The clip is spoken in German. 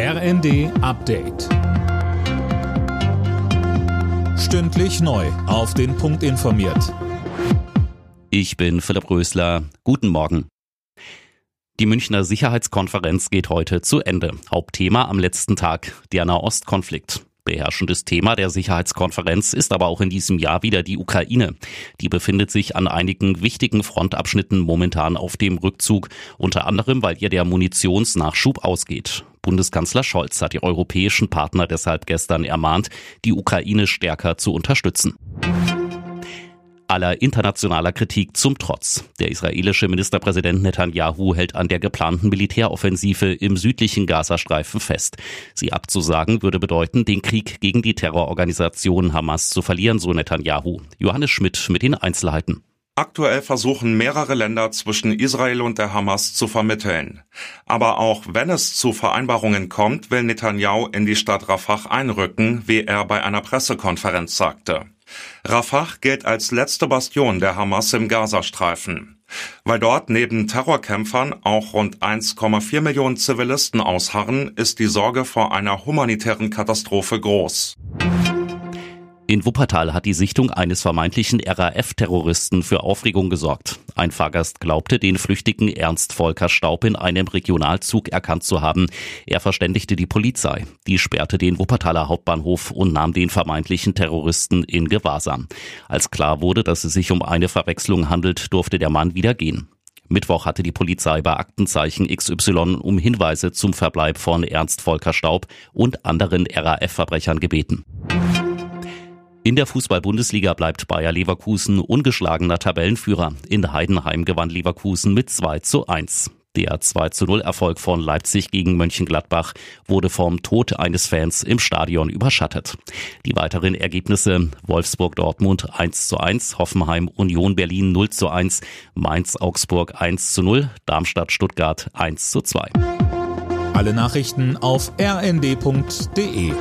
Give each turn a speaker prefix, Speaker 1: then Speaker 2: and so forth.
Speaker 1: RND Update. Stündlich neu. Auf den Punkt informiert.
Speaker 2: Ich bin Philipp Rösler. Guten Morgen. Die Münchner Sicherheitskonferenz geht heute zu Ende. Hauptthema am letzten Tag der Nahostkonflikt. Beherrschendes Thema der Sicherheitskonferenz ist aber auch in diesem Jahr wieder die Ukraine. Die befindet sich an einigen wichtigen Frontabschnitten momentan auf dem Rückzug, unter anderem weil ihr der Munitionsnachschub ausgeht. Bundeskanzler Scholz hat die europäischen Partner deshalb gestern ermahnt, die Ukraine stärker zu unterstützen aller internationaler Kritik zum Trotz. Der israelische Ministerpräsident Netanyahu hält an der geplanten Militäroffensive im südlichen Gazastreifen fest. Sie abzusagen würde bedeuten, den Krieg gegen die Terrororganisation Hamas zu verlieren, so Netanyahu. Johannes Schmidt mit den Einzelheiten.
Speaker 3: Aktuell versuchen mehrere Länder zwischen Israel und der Hamas zu vermitteln. Aber auch wenn es zu Vereinbarungen kommt, will Netanyahu in die Stadt Rafah einrücken, wie er bei einer Pressekonferenz sagte. Rafah gilt als letzte Bastion der Hamas im Gazastreifen. Weil dort neben Terrorkämpfern auch rund 1,4 Millionen Zivilisten ausharren, ist die Sorge vor einer humanitären Katastrophe groß.
Speaker 2: In Wuppertal hat die Sichtung eines vermeintlichen RAF-Terroristen für Aufregung gesorgt. Ein Fahrgast glaubte, den flüchtigen Ernst Volker Staub in einem Regionalzug erkannt zu haben. Er verständigte die Polizei. Die sperrte den Wuppertaler Hauptbahnhof und nahm den vermeintlichen Terroristen in Gewahrsam. Als klar wurde, dass es sich um eine Verwechslung handelt, durfte der Mann wieder gehen. Mittwoch hatte die Polizei bei Aktenzeichen XY um Hinweise zum Verbleib von Ernst Volker Staub und anderen RAF-Verbrechern gebeten. In der Fußball-Bundesliga bleibt Bayer Leverkusen ungeschlagener Tabellenführer. In Heidenheim gewann Leverkusen mit 2 zu 1. Der 2 zu 0 Erfolg von Leipzig gegen Mönchengladbach wurde vom Tod eines Fans im Stadion überschattet. Die weiteren Ergebnisse Wolfsburg Dortmund 1 zu 1, Hoffenheim Union Berlin 0 zu 1, Mainz Augsburg 1 zu 0, Darmstadt Stuttgart 1 zu 2.
Speaker 1: Alle Nachrichten auf rnd.de